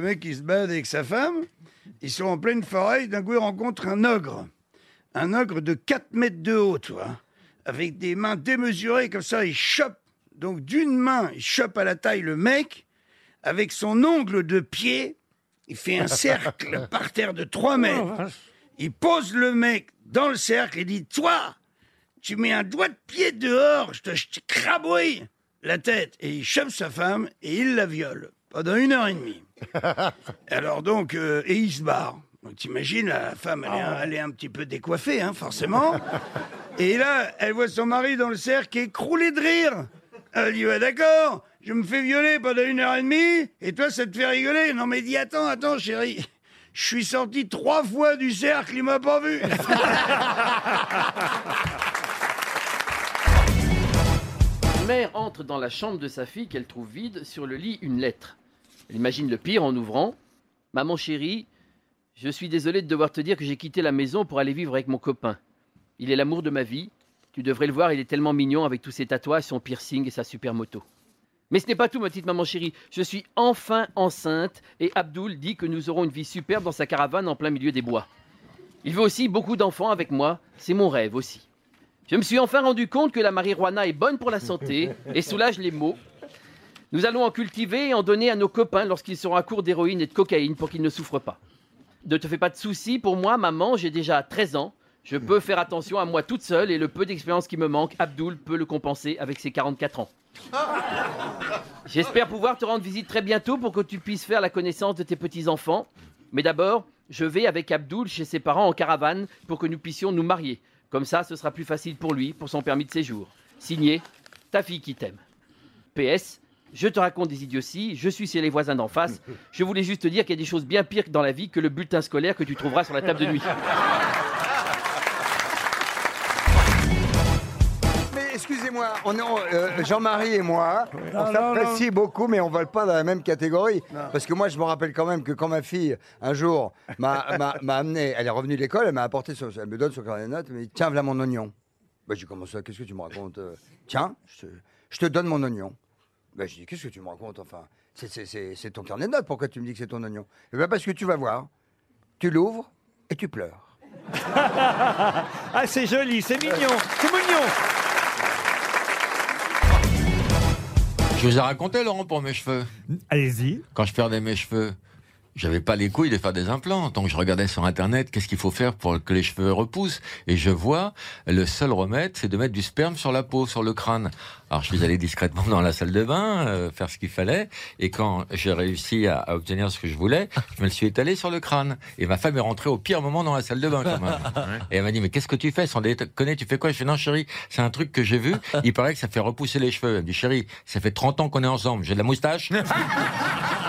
le mec qui se balade avec sa femme. Ils sont en pleine forêt. D'un coup, ils rencontrent un ogre. Un ogre de 4 mètres de haut, tu vois. Avec des mains démesurées comme ça. Il chope. Donc, d'une main, il chope à la taille le mec. Avec son ongle de pied, il fait un cercle par terre de 3 mètres. Il pose le mec dans le cercle et dit Toi, tu mets un doigt de pied dehors, je te, je te crabouille la tête. Et il chope sa femme et il la viole pendant une heure et demie. Alors donc, euh, et il se barre. Donc t'imagines, la femme, elle est, un, elle est un petit peu décoiffée, hein, forcément. Et là, elle voit son mari dans le cercle écroulé de rire. Elle dit, ouais, d'accord, je me fais violer pendant une heure et demie, et toi, ça te fait rigoler. Non, mais dis, attends, attends, chérie. Je suis sorti trois fois du cercle, il m'a pas vu. dans la chambre de sa fille qu'elle trouve vide, sur le lit une lettre. Elle imagine le pire en ouvrant. Maman chérie, je suis désolé de devoir te dire que j'ai quitté la maison pour aller vivre avec mon copain. Il est l'amour de ma vie. Tu devrais le voir, il est tellement mignon avec tous ses tatouages, son piercing et sa super moto. Mais ce n'est pas tout, ma petite maman chérie. Je suis enfin enceinte et Abdoul dit que nous aurons une vie superbe dans sa caravane en plein milieu des bois. Il veut aussi beaucoup d'enfants avec moi. C'est mon rêve aussi. Je me suis enfin rendu compte que la marijuana est bonne pour la santé et soulage les maux. Nous allons en cultiver et en donner à nos copains lorsqu'ils seront à court d'héroïne et de cocaïne pour qu'ils ne souffrent pas. Ne te fais pas de soucis, pour moi, maman, j'ai déjà 13 ans. Je peux faire attention à moi toute seule et le peu d'expérience qui me manque, Abdoul peut le compenser avec ses 44 ans. J'espère pouvoir te rendre visite très bientôt pour que tu puisses faire la connaissance de tes petits-enfants. Mais d'abord, je vais avec Abdoul chez ses parents en caravane pour que nous puissions nous marier. Comme ça, ce sera plus facile pour lui, pour son permis de séjour. Signé, ta fille qui t'aime. PS, je te raconte des idioties, je suis chez les voisins d'en face. Je voulais juste te dire qu'il y a des choses bien pires dans la vie que le bulletin scolaire que tu trouveras sur la table de nuit. on est, euh, Jean-Marie et moi, on s'apprécie beaucoup, mais on ne vole pas dans la même catégorie. Parce que moi, je me rappelle quand même que quand ma fille, un jour, m'a m'a- m'a amené, elle est revenue de l'école, elle m'a apporté, son- elle me donne son carnet de notes, elle me dit Tiens, voilà mon oignon. Bah, j'ai commencé à Qu'est-ce que tu me racontes euh? Tiens, je te, je te donne mon oignon. Bah, je dis Qu'est-ce que tu me racontes Enfin, c'est- c'est- c'est c'est ton carnet de notes, pourquoi tu me dis que c'est ton oignon? Eh ben, Parce que tu vas voir, tu l'ouvres et tu pleures. Ah, c'est joli, c'est mignon, c'est mignon. Je vous ai raconté, Laurent, pour mes cheveux. Allez-y. Quand je perdais mes cheveux, j'avais pas les couilles de faire des implants. Donc je regardais sur Internet qu'est-ce qu'il faut faire pour que les cheveux repoussent. Et je vois, le seul remède, c'est de mettre du sperme sur la peau, sur le crâne. Alors je suis allé discrètement dans la salle de bain, euh, faire ce qu'il fallait. Et quand j'ai réussi à, à obtenir ce que je voulais, je me le suis étalé sur le crâne. Et ma femme est rentrée au pire moment dans la salle de bain, quand même. Et elle m'a dit, mais qu'est-ce que tu fais Sans déconner, tu fais quoi? Je fais, non chérie, c'est un truc que j'ai vu. Il paraît que ça fait repousser les cheveux. Elle me dit, chérie, ça fait 30 ans qu'on est ensemble. J'ai de la moustache.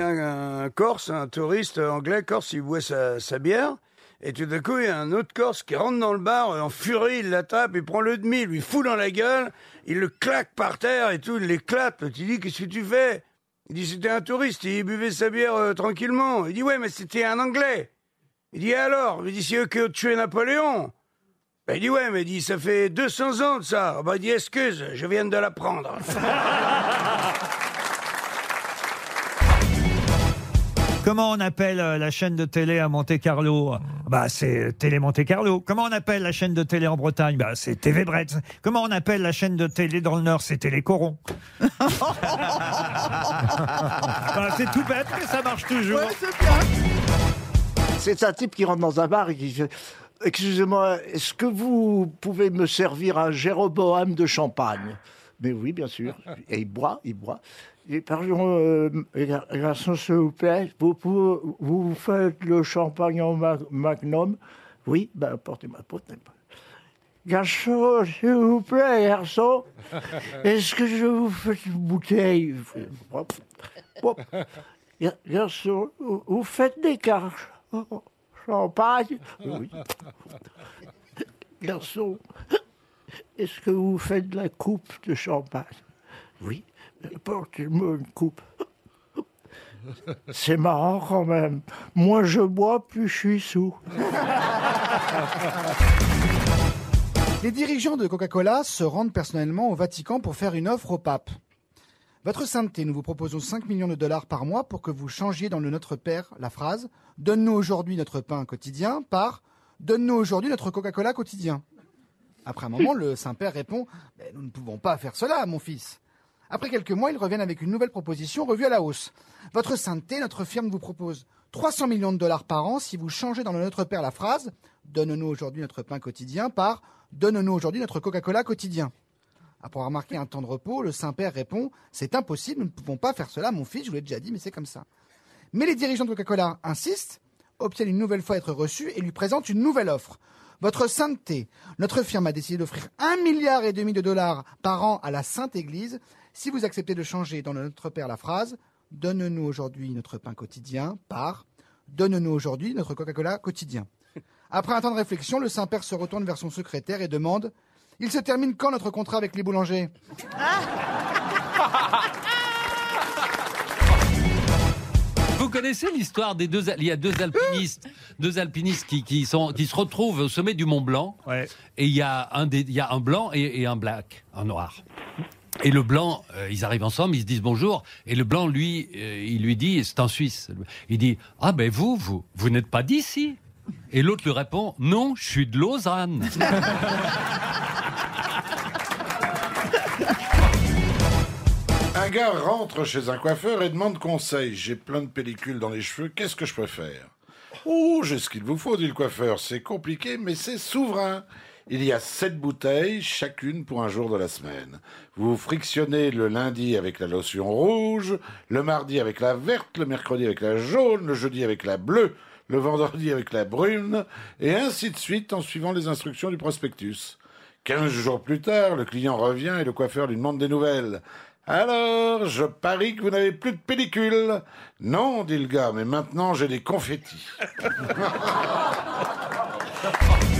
Un, Corse, un touriste anglais Corse, il boit sa, bière. Et tout d'un coup, il y a un autre Corse qui rentre dans le bar, en furie, il l'attrape, il prend le demi, il lui fout dans la gueule, il le claque par terre et tout, il l'éclate. Il dit, qu'est-ce que tu fais? Il dit, c'était un touriste, il buvait sa bière euh, tranquillement. Il dit, ouais, mais c'était un Anglais. Il dit, alors? Il dit, c'est eux qui ont tué Napoléon. Ben, il dit, ouais, mais il dit, ça fait 200 ans de ça. Ben, il dit, excuse, je viens de l'apprendre. Comment on appelle euh, la chaîne de télé à Monte Carlo? Bah, c'est Télé Monte Carlo. Comment on appelle la chaîne de télé en Bretagne? Bah, c'est TV Bretz. Comment on appelle la chaîne de télé dans le Nord? C'est Télé Coron. Bah, c'est tout bête, mais ça marche toujours. C'est un type qui rentre dans un bar et qui fait Excusez-moi, est-ce que vous pouvez me servir un Jéroboam de champagne? Mais oui, bien sûr. Et il boit, il boit. Et pardon, euh, gar- garçon, s'il vous plaît, vous, pouvez- vous faites le champagne en ma- magnum Oui, ben apportez-moi. apportez-moi. Garçon, s'il vous plaît, garçon, est-ce que je vous fais une bouteille? Garçon, vous vous faites des cartes champagne? Oui. Garçon, est-ce que vous faites de la coupe de champagne? Oui. Portez-moi une coupe. C'est marrant quand même. Moins je bois, plus je suis sous. Les dirigeants de Coca-Cola se rendent personnellement au Vatican pour faire une offre au pape. Votre sainteté, nous vous proposons 5 millions de dollars par mois pour que vous changiez dans le Notre Père la phrase Donne-nous aujourd'hui notre pain quotidien par Donne-nous aujourd'hui notre Coca-Cola quotidien. Après un moment, le Saint-Père répond Nous ne pouvons pas faire cela, mon fils. Après quelques mois, ils reviennent avec une nouvelle proposition revue à la hausse. Votre sainteté, notre firme vous propose 300 millions de dollars par an si vous changez dans le Notre Père la phrase Donne-nous aujourd'hui notre pain quotidien par Donne-nous aujourd'hui notre Coca-Cola quotidien. Après avoir marqué un temps de repos, le Saint-Père répond C'est impossible, nous ne pouvons pas faire cela, mon fils, je vous l'ai déjà dit, mais c'est comme ça. Mais les dirigeants de Coca-Cola insistent, obtiennent une nouvelle fois être reçus et lui présentent une nouvelle offre. Votre sainteté, notre firme a décidé d'offrir un milliard et demi de dollars par an à la Sainte Église. Si vous acceptez de changer dans Notre Père la phrase Donne-nous aujourd'hui notre pain quotidien par Donne-nous aujourd'hui notre Coca-Cola quotidien. Après un temps de réflexion, le Saint-Père se retourne vers son secrétaire et demande Il se termine quand notre contrat avec les boulangers? Vous connaissez l'histoire des deux. Il y a deux alpinistes, deux alpinistes qui, qui sont, qui se retrouvent au sommet du Mont Blanc. Et il y a un, des, il y a un blanc et, et un black, un noir. Et le blanc, euh, ils arrivent ensemble, ils se disent bonjour. Et le blanc, lui, euh, il lui dit, c'est en Suisse. Il dit Ah ben vous, vous, vous n'êtes pas d'ici? Et l'autre lui répond Non, je suis de Lausanne. Un gars rentre chez un coiffeur et demande conseil. J'ai plein de pellicules dans les cheveux, qu'est-ce que je peux faire? Oh, j'ai ce qu'il vous faut, dit le coiffeur. C'est compliqué, mais c'est souverain. Il y a sept bouteilles, chacune pour un jour de la semaine. Vous frictionnez le lundi avec la lotion rouge, le mardi avec la verte, le mercredi avec la jaune, le jeudi avec la bleue, le vendredi avec la brune, et ainsi de suite en suivant les instructions du prospectus. Quinze jours plus tard, le client revient et le coiffeur lui demande des nouvelles. Alors, je parie que vous n'avez plus de pellicule. Non, dit le gars, mais maintenant j'ai des confettis.